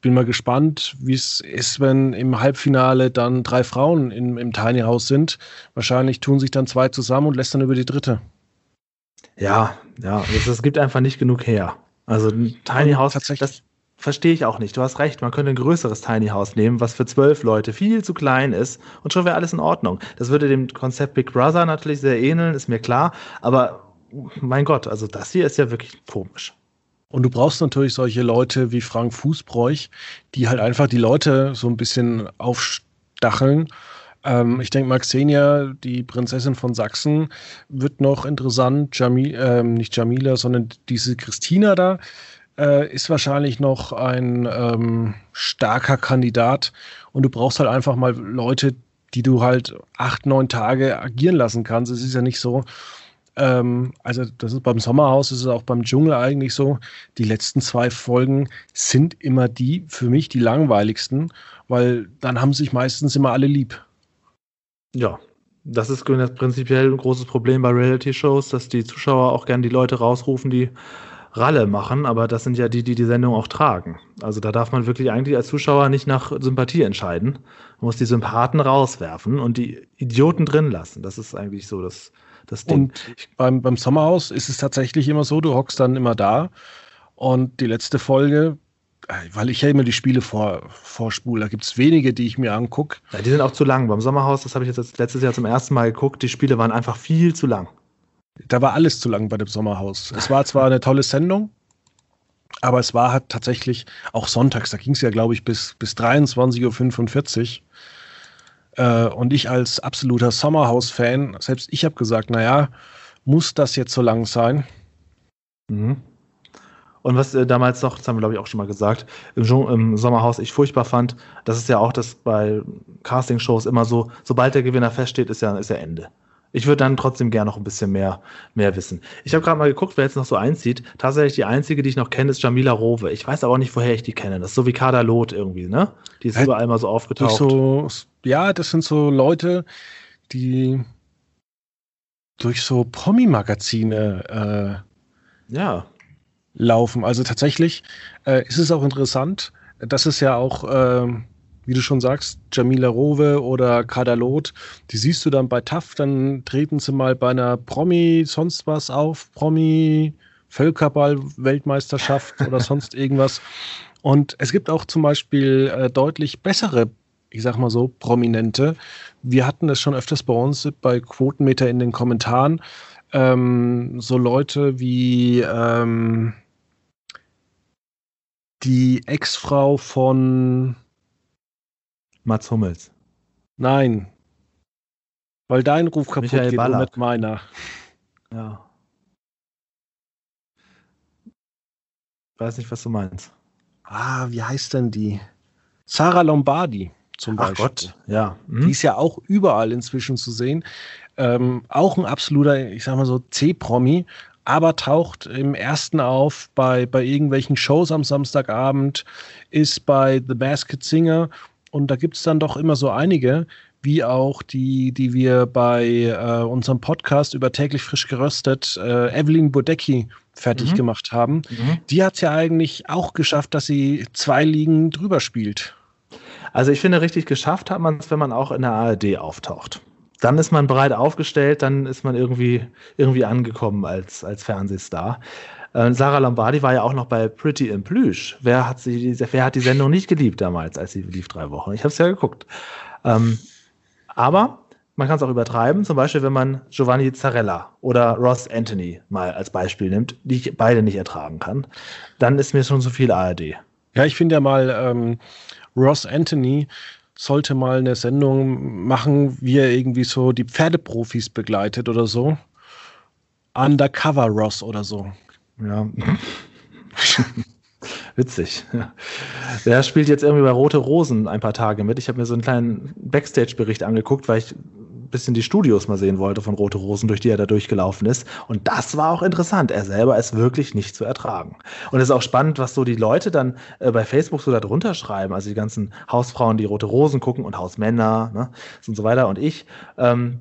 bin mal gespannt, wie es ist, wenn im Halbfinale dann drei Frauen im, im Tiny House sind. Wahrscheinlich tun sich dann zwei zusammen und lässt dann über die dritte. Ja, ja, es gibt einfach nicht genug her. Also ein Tiny House, das verstehe ich auch nicht. Du hast recht, man könnte ein größeres Tiny House nehmen, was für zwölf Leute viel zu klein ist und schon wäre alles in Ordnung. Das würde dem Konzept Big Brother natürlich sehr ähneln, ist mir klar, aber mein Gott, also das hier ist ja wirklich komisch. Und du brauchst natürlich solche Leute wie Frank Fußbräuch, die halt einfach die Leute so ein bisschen aufstacheln ähm, ich denke mal, Xenia, die Prinzessin von Sachsen, wird noch interessant. Jamil, ähm, nicht Jamila, sondern diese Christina da äh, ist wahrscheinlich noch ein ähm, starker Kandidat. Und du brauchst halt einfach mal Leute, die du halt acht, neun Tage agieren lassen kannst. Es ist ja nicht so, ähm, also das ist beim Sommerhaus, das ist auch beim Dschungel eigentlich so. Die letzten zwei Folgen sind immer die, für mich die langweiligsten, weil dann haben sich meistens immer alle lieb. Ja, das ist prinzipiell ein großes Problem bei Reality-Shows, dass die Zuschauer auch gern die Leute rausrufen, die Ralle machen, aber das sind ja die, die die Sendung auch tragen. Also da darf man wirklich eigentlich als Zuschauer nicht nach Sympathie entscheiden. Man muss die Sympathen rauswerfen und die Idioten drin lassen. Das ist eigentlich so das, das Ding. Und beim, beim Sommerhaus ist es tatsächlich immer so, du hockst dann immer da und die letzte Folge weil ich ja immer die Spiele vor, vorspule. Da gibt es wenige, die ich mir angucke. Ja, die sind auch zu lang. Beim Sommerhaus, das habe ich jetzt letztes Jahr zum ersten Mal geguckt, die Spiele waren einfach viel zu lang. Da war alles zu lang bei dem Sommerhaus. Es war zwar eine tolle Sendung, aber es war halt tatsächlich auch sonntags, da ging es ja, glaube ich, bis, bis 23.45 Uhr. Äh, und ich als absoluter Sommerhaus-Fan, selbst ich habe gesagt, naja, muss das jetzt so lang sein? Mhm. Und was äh, damals noch, das haben wir glaube ich auch schon mal gesagt, im, im, Sommerhaus ich furchtbar fand, das ist ja auch das bei Castingshows immer so, sobald der Gewinner feststeht, ist ja, ist ja Ende. Ich würde dann trotzdem gerne noch ein bisschen mehr, mehr wissen. Ich habe gerade mal geguckt, wer jetzt noch so einzieht. Tatsächlich die einzige, die ich noch kenne, ist Jamila Rowe. Ich weiß aber auch nicht, woher ich die kenne. Das ist so wie Kader Loth irgendwie, ne? Die ist halt überall mal so aufgetaucht. So, ja, das sind so Leute, die durch so Promi-Magazine äh, ja. Laufen. Also tatsächlich äh, ist es auch interessant, dass es ja auch äh, wie du schon sagst, Jamila Rowe oder Kadalot, die siehst du dann bei TAF, dann treten sie mal bei einer Promi sonst was auf, Promi Völkerball-Weltmeisterschaft <laughs> oder sonst irgendwas. Und es gibt auch zum Beispiel äh, deutlich bessere, ich sag mal so, Prominente. Wir hatten es schon öfters bei uns bei Quotenmeter in den Kommentaren. Ähm, so Leute wie ähm, die Ex-Frau von Mats Hummels. Nein. Weil dein Ruf kaputt Michael geht Ballack. mit meiner. Ja. Weiß nicht, was du meinst. Ah, wie heißt denn die? Sarah Lombardi zum Ach Beispiel. Gott, ja. Hm? Die ist ja auch überall inzwischen zu sehen. Ähm, auch ein absoluter, ich sag mal so, C-Promi, aber taucht im ersten auf bei, bei irgendwelchen Shows am Samstagabend, ist bei The Basket Singer und da gibt es dann doch immer so einige, wie auch die, die wir bei äh, unserem Podcast über täglich frisch geröstet äh, Evelyn Bodecki fertig mhm. gemacht haben. Mhm. Die hat es ja eigentlich auch geschafft, dass sie zwei Ligen drüber spielt. Also ich finde, richtig geschafft hat man es, wenn man auch in der ARD auftaucht. Dann ist man breit aufgestellt, dann ist man irgendwie, irgendwie angekommen als, als Fernsehstar. Äh, Sarah Lombardi war ja auch noch bei Pretty in Plüsch. Wer hat, sie, wer hat die Sendung nicht geliebt damals, als sie lief drei Wochen? Ich habe es ja geguckt. Ähm, aber man kann es auch übertreiben, zum Beispiel, wenn man Giovanni Zarella oder Ross Anthony mal als Beispiel nimmt, die ich beide nicht ertragen kann, dann ist mir schon zu viel ARD. Ja, ich finde ja mal, ähm, Ross Anthony sollte mal eine Sendung machen, wie er irgendwie so die Pferdeprofis begleitet oder so. Undercover Ross oder so. Ja. <laughs> Witzig. Der spielt jetzt irgendwie bei Rote Rosen ein paar Tage mit. Ich habe mir so einen kleinen Backstage-Bericht angeguckt, weil ich bisschen die Studios mal sehen wollte von Rote Rosen, durch die er da durchgelaufen ist. Und das war auch interessant. Er selber ist wirklich nicht zu ertragen. Und es ist auch spannend, was so die Leute dann äh, bei Facebook so darunter schreiben. Also die ganzen Hausfrauen, die Rote Rosen gucken und Hausmänner ne, und so weiter. Und ich, ähm,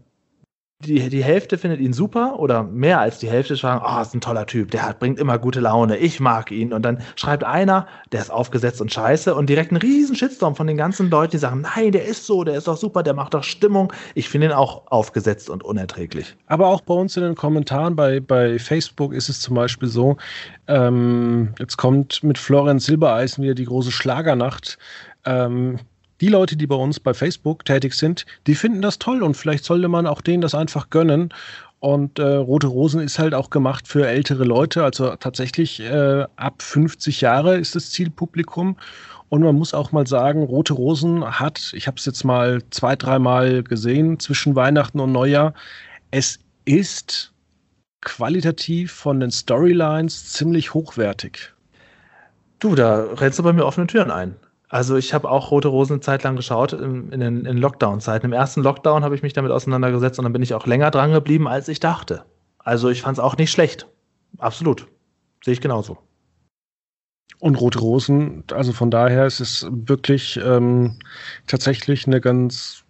die, die Hälfte findet ihn super oder mehr als die Hälfte sagen, oh, ist ein toller Typ, der hat, bringt immer gute Laune, ich mag ihn. Und dann schreibt einer, der ist aufgesetzt und scheiße und direkt einen riesen Shitstorm von den ganzen Leuten, die sagen, nein, der ist so, der ist doch super, der macht doch Stimmung. Ich finde ihn auch aufgesetzt und unerträglich. Aber auch bei uns in den Kommentaren bei, bei Facebook ist es zum Beispiel so, ähm, jetzt kommt mit Florian Silbereisen wieder die große Schlagernacht. Ähm, die Leute, die bei uns bei Facebook tätig sind, die finden das toll und vielleicht sollte man auch denen das einfach gönnen. Und äh, Rote Rosen ist halt auch gemacht für ältere Leute, also tatsächlich äh, ab 50 Jahre ist das Zielpublikum. Und man muss auch mal sagen, Rote Rosen hat, ich habe es jetzt mal zwei, dreimal gesehen zwischen Weihnachten und Neujahr, es ist qualitativ von den Storylines ziemlich hochwertig. Du, da rennst du bei mir offene Türen ein. Also ich habe auch Rote Rosen eine Zeit lang geschaut in, den Lockdown-Zeiten. Im ersten Lockdown habe ich mich damit auseinandergesetzt und dann bin ich auch länger dran geblieben, als ich dachte. Also ich fand es auch nicht schlecht. Absolut. Sehe ich genauso. Und Rote Rosen, also von daher ist es wirklich ähm, tatsächlich eine ganz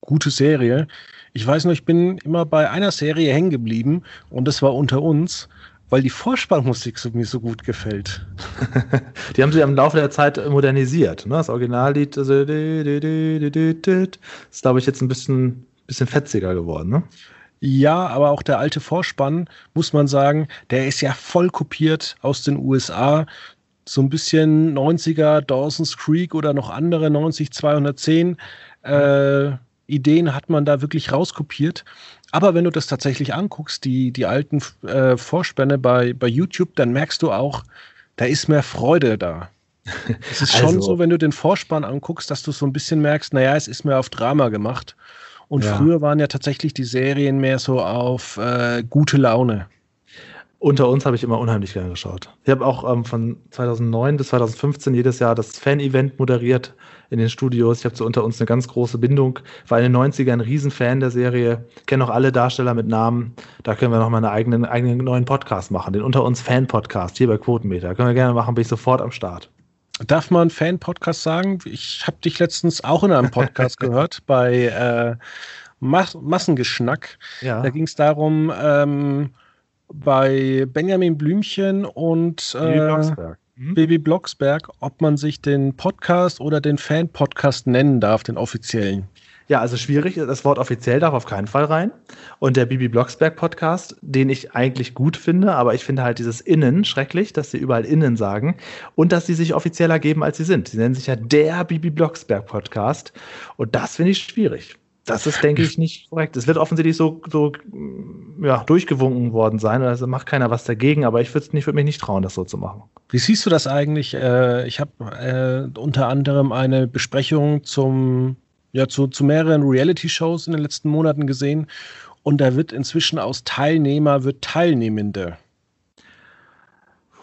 gute Serie. Ich weiß noch, ich bin immer bei einer Serie hängen geblieben und das war unter uns weil die Vorspannmusik so, mir so gut gefällt. <laughs> die haben sie im Laufe der Zeit modernisiert. Ne? Das Originallied also, ist, glaube ich, jetzt ein bisschen, bisschen fetziger geworden. Ne? Ja, aber auch der alte Vorspann, muss man sagen, der ist ja voll kopiert aus den USA. So ein bisschen 90er Dawson's Creek oder noch andere 90 210 äh, Ideen hat man da wirklich rauskopiert. Aber wenn du das tatsächlich anguckst, die, die alten äh, Vorspänne bei, bei YouTube, dann merkst du auch, da ist mehr Freude da. <laughs> Es ist schon also, so, wenn du den Vorspann anguckst, dass du so ein bisschen merkst, naja, es ist mehr auf Drama gemacht. Und ja. früher waren ja tatsächlich die Serien mehr so auf äh, gute Laune. Unter uns habe ich immer unheimlich gerne geschaut. Ich habe auch ähm, von 2009 bis 2015 jedes Jahr das Fan-Event moderiert in den Studios. Ich habe zu Unter uns eine ganz große Bindung. War in den 90ern ein Riesenfan der Serie. Kenne auch alle Darsteller mit Namen. Da können wir noch mal einen eigenen, eigenen neuen Podcast machen. Den Unter uns Fan-Podcast hier bei Quotenmeter. Können wir gerne machen, bin ich sofort am Start. Darf man Fan-Podcast sagen? Ich habe dich letztens auch in einem Podcast <laughs> gehört bei äh, Mas Massengeschnack. Ja. Da ging es darum, ähm, bei Benjamin Blümchen und äh, Baby, Blocksberg. Mhm. Baby Blocksberg, ob man sich den Podcast oder den Fan-Podcast nennen darf, den offiziellen. Ja, also schwierig. Das Wort offiziell darf auf keinen Fall rein. Und der Bibi Blocksberg Podcast, den ich eigentlich gut finde, aber ich finde halt dieses Innen schrecklich, dass sie überall Innen sagen und dass sie sich offizieller geben, als sie sind. Sie nennen sich ja der Bibi Blocksberg Podcast und das finde ich schwierig. Das ist, denke ich, nicht korrekt. Es wird offensichtlich so, so ja, durchgewunken worden sein. Also macht keiner was dagegen, aber ich würde würd mich nicht trauen, das so zu machen. Wie siehst du das eigentlich? Äh, ich habe äh, unter anderem eine Besprechung zum, ja, zu, zu mehreren Reality-Shows in den letzten Monaten gesehen. Und da wird inzwischen aus Teilnehmer wird Teilnehmende.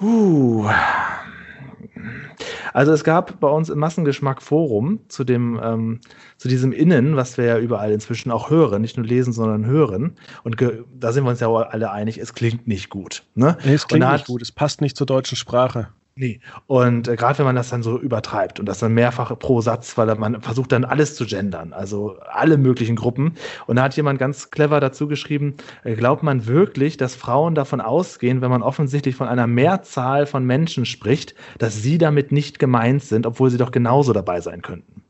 Uh, also es gab bei uns im Massengeschmack Forum zu dem, ähm, zu diesem Innen, was wir ja überall inzwischen auch hören, nicht nur lesen, sondern hören. Und da sind wir uns ja alle einig, es klingt nicht gut. Ne? Nee, es klingt nicht gut, es passt nicht zur deutschen Sprache. Nee. Und äh, gerade wenn man das dann so übertreibt und das dann mehrfach pro Satz, weil man versucht dann alles zu gendern, also alle möglichen Gruppen. Und da hat jemand ganz clever dazu geschrieben, äh, glaubt man wirklich, dass Frauen davon ausgehen, wenn man offensichtlich von einer Mehrzahl von Menschen spricht, dass sie damit nicht gemeint sind, obwohl sie doch genauso dabei sein könnten.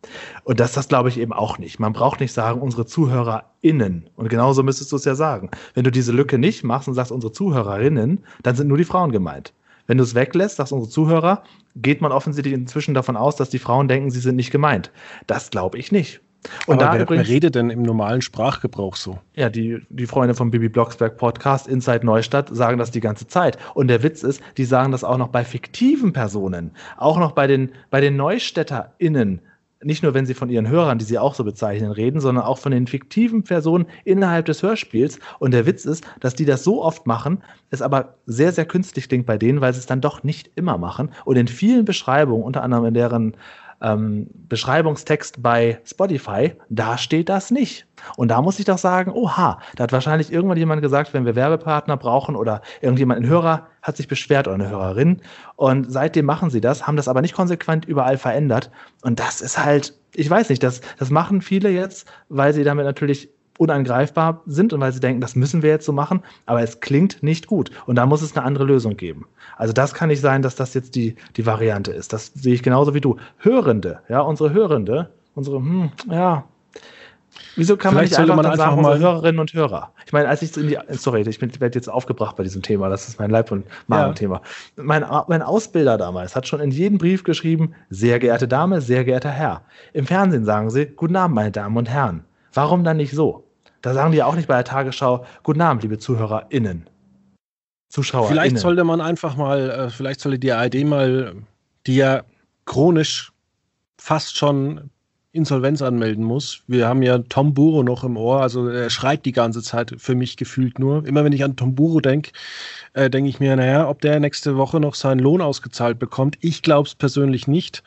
Und das, das glaube ich eben auch nicht. Man braucht nicht sagen, unsere ZuhörerInnen. Und genauso müsstest du es ja sagen. Wenn du diese Lücke nicht machst und sagst, unsere ZuhörerInnen, dann sind nur die Frauen gemeint. Wenn du es weglässt, sagst unsere Zuhörer, geht man offensichtlich inzwischen davon aus, dass die Frauen denken, sie sind nicht gemeint. Das glaube ich nicht. Und Aber da wer, übrigens, wer redet denn im normalen Sprachgebrauch so? Ja, die, die Freunde vom Bibi Blocksberg Podcast Inside Neustadt sagen das die ganze Zeit. Und der Witz ist, die sagen das auch noch bei fiktiven Personen, auch noch bei den, bei den NeustadterInnen nicht nur, wenn sie von ihren Hörern, die sie auch so bezeichnen, reden, sondern auch von den fiktiven Personen innerhalb des Hörspiels. Und der Witz ist, dass die das so oft machen, es aber sehr, sehr künstlich klingt bei denen, weil sie es dann doch nicht immer machen. Und in vielen Beschreibungen, unter anderem in deren ähm, Beschreibungstext bei Spotify, da steht das nicht. Und da muss ich doch sagen, oha, da hat wahrscheinlich irgendwann jemand gesagt, wenn wir Werbepartner brauchen oder irgendjemand, ein Hörer hat sich beschwert oder eine Hörerin. Und seitdem machen sie das, haben das aber nicht konsequent überall verändert. Und das ist halt, ich weiß nicht, das, das machen viele jetzt, weil sie damit natürlich unangreifbar sind und weil sie denken, das müssen wir jetzt so machen, aber es klingt nicht gut. Und da muss es eine andere Lösung geben. Also das kann nicht sein, dass das jetzt die, die Variante ist. Das sehe ich genauso wie du. Hörende, ja, unsere Hörende, unsere, hm, ja. Wieso kann Vielleicht man nicht einfach, man einfach sagen, mal Hörerinnen und Hörer? Ich meine, als ich in die, sorry, ich werde jetzt aufgebracht bei diesem Thema, das ist mein Leib- und Magenthema. Ja. Mein, mein Ausbilder damals hat schon in jedem Brief geschrieben, sehr geehrte Dame, sehr geehrter Herr. Im Fernsehen sagen sie, guten Abend, meine Damen und Herren. Warum dann nicht so? Da sagen die auch nicht bei der Tagesschau, guten Abend, liebe ZuhörerInnen. Zuschauer. Vielleicht sollte man einfach mal, äh, vielleicht sollte die ARD mal, die ja chronisch fast schon Insolvenz anmelden muss. Wir haben ja Tom Buro noch im Ohr, also er schreit die ganze Zeit für mich gefühlt nur. Immer wenn ich an Tom Buro denke, äh, denke ich mir, naja, ob der nächste Woche noch seinen Lohn ausgezahlt bekommt. Ich glaube es persönlich nicht.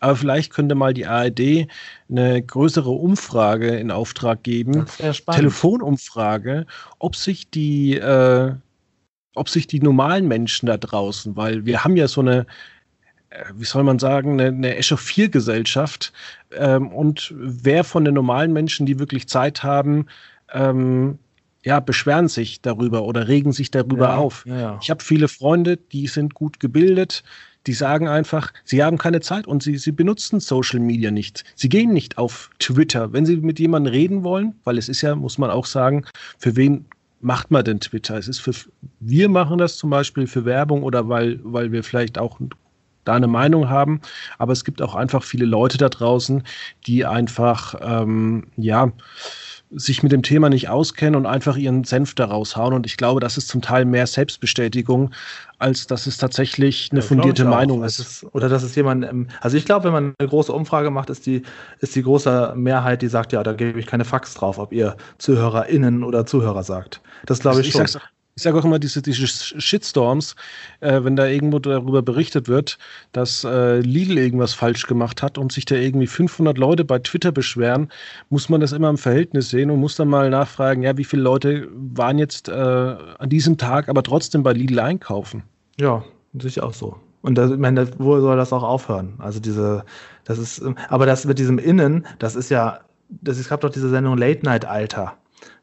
Aber vielleicht könnte mal die ARD eine größere Umfrage in Auftrag geben, Telefonumfrage, ob sich die, äh, ob sich die normalen Menschen da draußen, weil wir haben ja so eine wie soll man sagen, eine, eine Echauffiergesellschaft. Ähm, und wer von den normalen Menschen, die wirklich Zeit haben, ähm, ja, beschweren sich darüber oder regen sich darüber ja, auf. Ja, ja. Ich habe viele Freunde, die sind gut gebildet, die sagen einfach, sie haben keine Zeit und sie, sie benutzen Social Media nicht. Sie gehen nicht auf Twitter. Wenn sie mit jemandem reden wollen, weil es ist ja, muss man auch sagen, für wen macht man denn Twitter? Es ist für, wir machen das zum Beispiel für Werbung oder weil, weil wir vielleicht auch da eine Meinung haben. Aber es gibt auch einfach viele Leute da draußen, die einfach, ähm, ja, sich mit dem Thema nicht auskennen und einfach ihren Senf daraus hauen. Und ich glaube, das ist zum Teil mehr Selbstbestätigung, als dass es tatsächlich eine ja, fundierte Meinung ist. ist. Oder dass es jemand, ähm, also ich glaube, wenn man eine große Umfrage macht, ist die, ist die große Mehrheit, die sagt, ja, da gebe ich keine Fax drauf, ob ihr ZuhörerInnen oder Zuhörer sagt. Das glaube ich, also ich schon ich sage auch immer diese, diese Shitstorms, äh, wenn da irgendwo darüber berichtet wird, dass äh, Lidl irgendwas falsch gemacht hat und sich da irgendwie 500 Leute bei Twitter beschweren, muss man das immer im Verhältnis sehen und muss dann mal nachfragen, ja, wie viele Leute waren jetzt äh, an diesem Tag aber trotzdem bei Lidl einkaufen? Ja, sicher auch so. Und das, ich meine, wo soll das auch aufhören? Also diese, das ist, aber das mit diesem Innen, das ist ja, das, es gab doch diese Sendung Late Night Alter.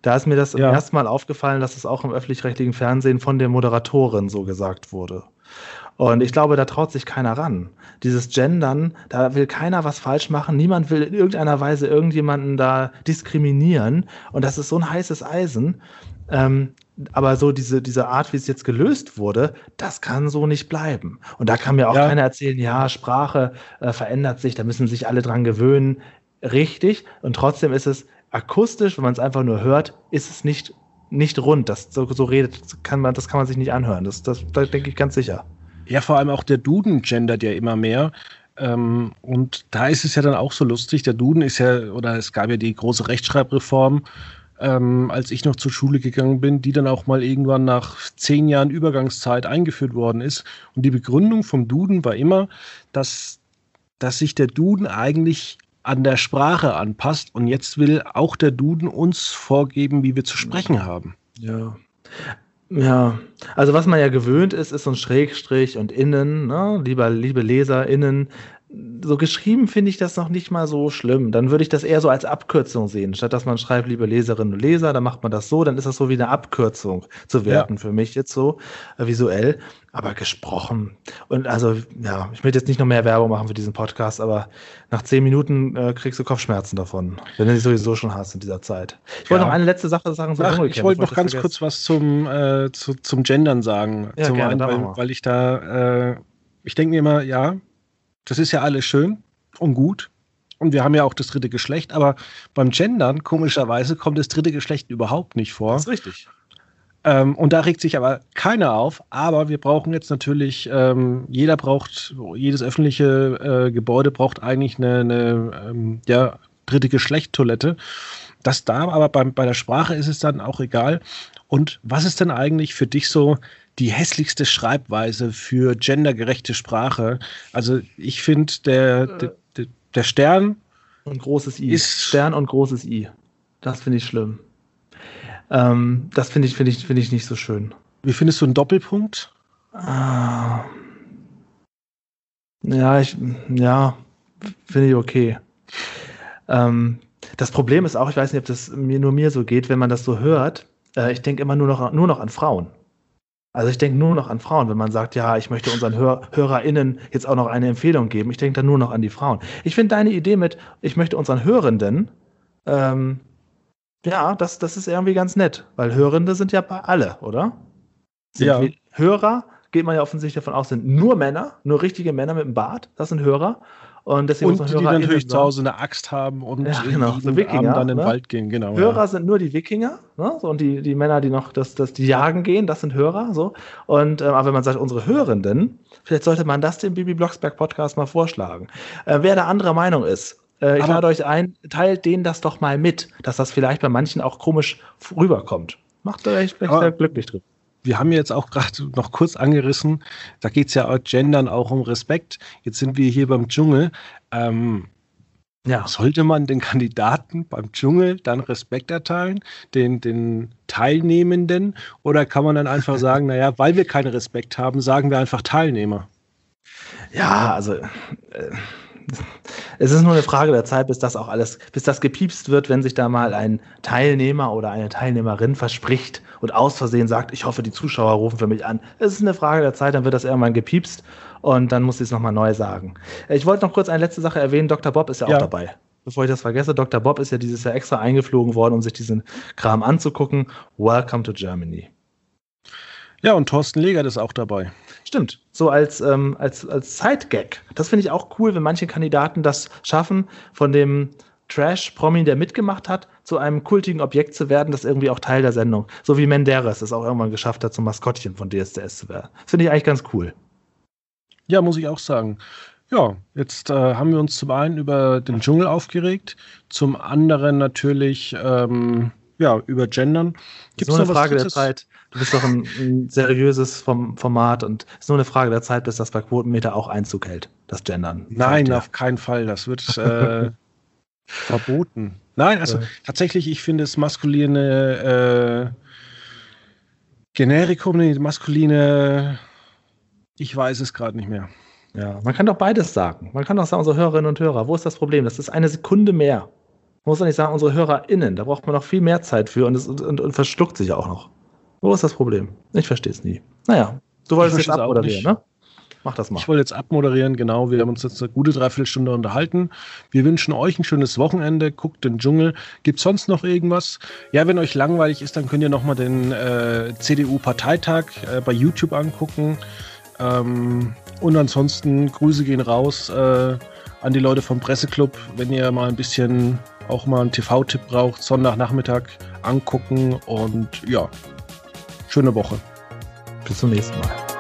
Da ist mir das ja. erste Mal aufgefallen, dass es auch im öffentlich-rechtlichen Fernsehen von der Moderatorin so gesagt wurde. Und ich glaube, da traut sich keiner ran. Dieses Gendern, da will keiner was falsch machen. Niemand will in irgendeiner Weise irgendjemanden da diskriminieren. Und das ist so ein heißes Eisen. Ähm, aber so diese, diese Art, wie es jetzt gelöst wurde, das kann so nicht bleiben. Und da kann mir auch ja. keiner erzählen, ja, Sprache äh, verändert sich, da müssen sich alle dran gewöhnen. Richtig. Und trotzdem ist es akustisch, wenn man es einfach nur hört, ist es nicht, nicht rund. Das so, so redet, kann man, das kann man sich nicht anhören. Das, das, das denke ich ganz sicher. Ja, vor allem auch der Duden gendert ja immer mehr. Ähm, und da ist es ja dann auch so lustig. Der Duden ist ja, oder es gab ja die große Rechtschreibreform, ähm, als ich noch zur Schule gegangen bin, die dann auch mal irgendwann nach zehn Jahren Übergangszeit eingeführt worden ist. Und die Begründung vom Duden war immer, dass, dass sich der Duden eigentlich an der Sprache anpasst. Und jetzt will auch der Duden uns vorgeben, wie wir zu sprechen haben. Ja. Ja, also was man ja gewöhnt ist, ist so ein Schrägstrich und innen, ne? Lieber, liebe LeserInnen, so geschrieben finde ich das noch nicht mal so schlimm. Dann würde ich das eher so als Abkürzung sehen. Statt dass man schreibt, liebe Leserinnen und Leser, dann macht man das so, dann ist das so wie eine Abkürzung zu werten ja. für mich jetzt so äh, visuell. Aber gesprochen. Und also, ja, ich möchte jetzt nicht noch mehr Werbung machen für diesen Podcast, aber nach zehn Minuten äh, kriegst du Kopfschmerzen davon, wenn du sie sowieso schon hast in dieser Zeit. Ich wollte noch eine letzte Sache sagen. Ach, ich wollte noch ganz kurz was zum, äh, zu, zum Gendern sagen. Ja, zum gerne, einen, weil, weil, ich da, äh, ich denke mir immer, ja, das ist ja alles schön und gut. Und wir haben ja auch das dritte Geschlecht, aber beim Gendern, komischerweise, kommt das dritte Geschlecht überhaupt nicht vor. Das ist richtig. Ähm, und da regt sich aber keiner auf. Aber wir brauchen jetzt natürlich, ähm, jeder braucht, jedes öffentliche äh, Gebäude braucht eigentlich eine, eine ähm, ja, dritte Geschlecht-Toilette. Das da, aber beim, bei der Sprache ist es dann auch egal. Und was ist denn eigentlich für dich so die hässlichste Schreibweise für gendergerechte Sprache. Also ich finde, der, der, der, Stern. Und großes I. Ist Stern und großes I. Das finde ich schlimm. Ähm, das finde ich, finde ich, finde ich nicht so schön. Wie findest du einen Doppelpunkt? Ah. Ja, ich, ja, finde ich okay. Ähm, das Problem ist auch, ich weiß nicht, ob das mir nur mir so geht, wenn man das so hört. Äh, ich denke immer nur noch, nur noch an Frauen. Also ich denke nur noch an Frauen, wenn man sagt, ja, ich möchte unseren Hör HörerInnen jetzt auch noch eine Empfehlung geben. Ich denke dann nur noch an die Frauen. Ich finde deine Idee mit, ich möchte unseren Hörenden, ähm, ja, das, das ist irgendwie ganz nett, weil Hörende sind ja alle, oder? Sind ja. Hörer, geht man ja offensichtlich davon aus, sind nur Männer, nur richtige Männer mit dem Bart, das sind Hörer. Und, deswegen und die, die natürlich zu Hause eine Axt haben und ja, genau. so Wikinger, dann in den ne? Wald gehen. Genau, Hörer ja. sind nur die Wikinger ne? so, und die, die Männer, die noch das, das, die jagen gehen, das sind Hörer. So. Und ähm, aber wenn man sagt, unsere Hörenden, vielleicht sollte man das dem Bibi Blocksberg Podcast mal vorschlagen. Äh, wer da anderer Meinung ist, äh, ich aber lade euch ein, teilt denen das doch mal mit, dass das vielleicht bei manchen auch komisch rüberkommt. Macht euch vielleicht sehr glücklich drüber wir haben jetzt auch gerade noch kurz angerissen, da geht es ja auch Gendern auch um Respekt. Jetzt sind wir hier beim Dschungel. Ähm, ja. Sollte man den Kandidaten beim Dschungel dann Respekt erteilen, den, den Teilnehmenden? Oder kann man dann einfach <laughs> sagen, naja, weil wir keinen Respekt haben, sagen wir einfach Teilnehmer? Ja, also. Äh es ist nur eine Frage der Zeit, bis das auch alles, bis das gepiepst wird, wenn sich da mal ein Teilnehmer oder eine Teilnehmerin verspricht und aus Versehen sagt, ich hoffe, die Zuschauer rufen für mich an. Es ist eine Frage der Zeit, dann wird das irgendwann gepiepst und dann muss ich es nochmal neu sagen. Ich wollte noch kurz eine letzte Sache erwähnen. Dr. Bob ist ja, ja. auch dabei. Bevor ich das vergesse, Dr. Bob ist ja dieses Jahr extra eingeflogen worden, um sich diesen Kram anzugucken. Welcome to Germany. Ja, und Thorsten Legert ist auch dabei. Stimmt. So als, ähm, als, als Side-Gag. Das finde ich auch cool, wenn manche Kandidaten das schaffen, von dem Trash-Promi, der mitgemacht hat, zu einem kultigen Objekt zu werden, das irgendwie auch Teil der Sendung. So wie Menderes es auch irgendwann geschafft hat, zum Maskottchen von DSDS zu werden. Finde ich eigentlich ganz cool. Ja, muss ich auch sagen. Ja, jetzt äh, haben wir uns zum einen über den Dschungel aufgeregt, zum anderen natürlich ähm, ja, über Gendern. Gibt es nur eine Frage der Zeit. Du bist doch ein, ein seriöses vom Format und es ist nur eine Frage der Zeit, bis das bei Quotenmeter auch Einzug hält, das Gendern. Nein, auf keinen Fall. Das wird <laughs> äh, verboten. Nein, also äh. tatsächlich, ich finde es maskuline äh, Generikum, nee, maskuline, ich weiß es gerade nicht mehr. Ja, man kann doch beides sagen. Man kann doch sagen, unsere Hörerinnen und Hörer, wo ist das Problem? Das ist eine Sekunde mehr. Man muss doch nicht sagen, unsere HörerInnen, da braucht man noch viel mehr Zeit für und, es, und, und verschluckt sich auch noch. Wo ist das Problem? Ich verstehe es nie. Naja, du wolltest jetzt abmoderieren, ne? Mach das mal. Ich wollte jetzt abmoderieren, genau. Wir haben uns jetzt eine gute Dreiviertelstunde unterhalten. Wir wünschen euch ein schönes Wochenende. Guckt den Dschungel. Gibt es sonst noch irgendwas? Ja, wenn euch langweilig ist, dann könnt ihr nochmal den äh, CDU-Parteitag äh, bei YouTube angucken. Ähm, und ansonsten Grüße gehen raus äh, an die Leute vom Presseclub. Wenn ihr mal ein bisschen auch mal einen TV-Tipp braucht, Sonntagnachmittag angucken und ja, schöne Woche. Bis zum nächsten Mal.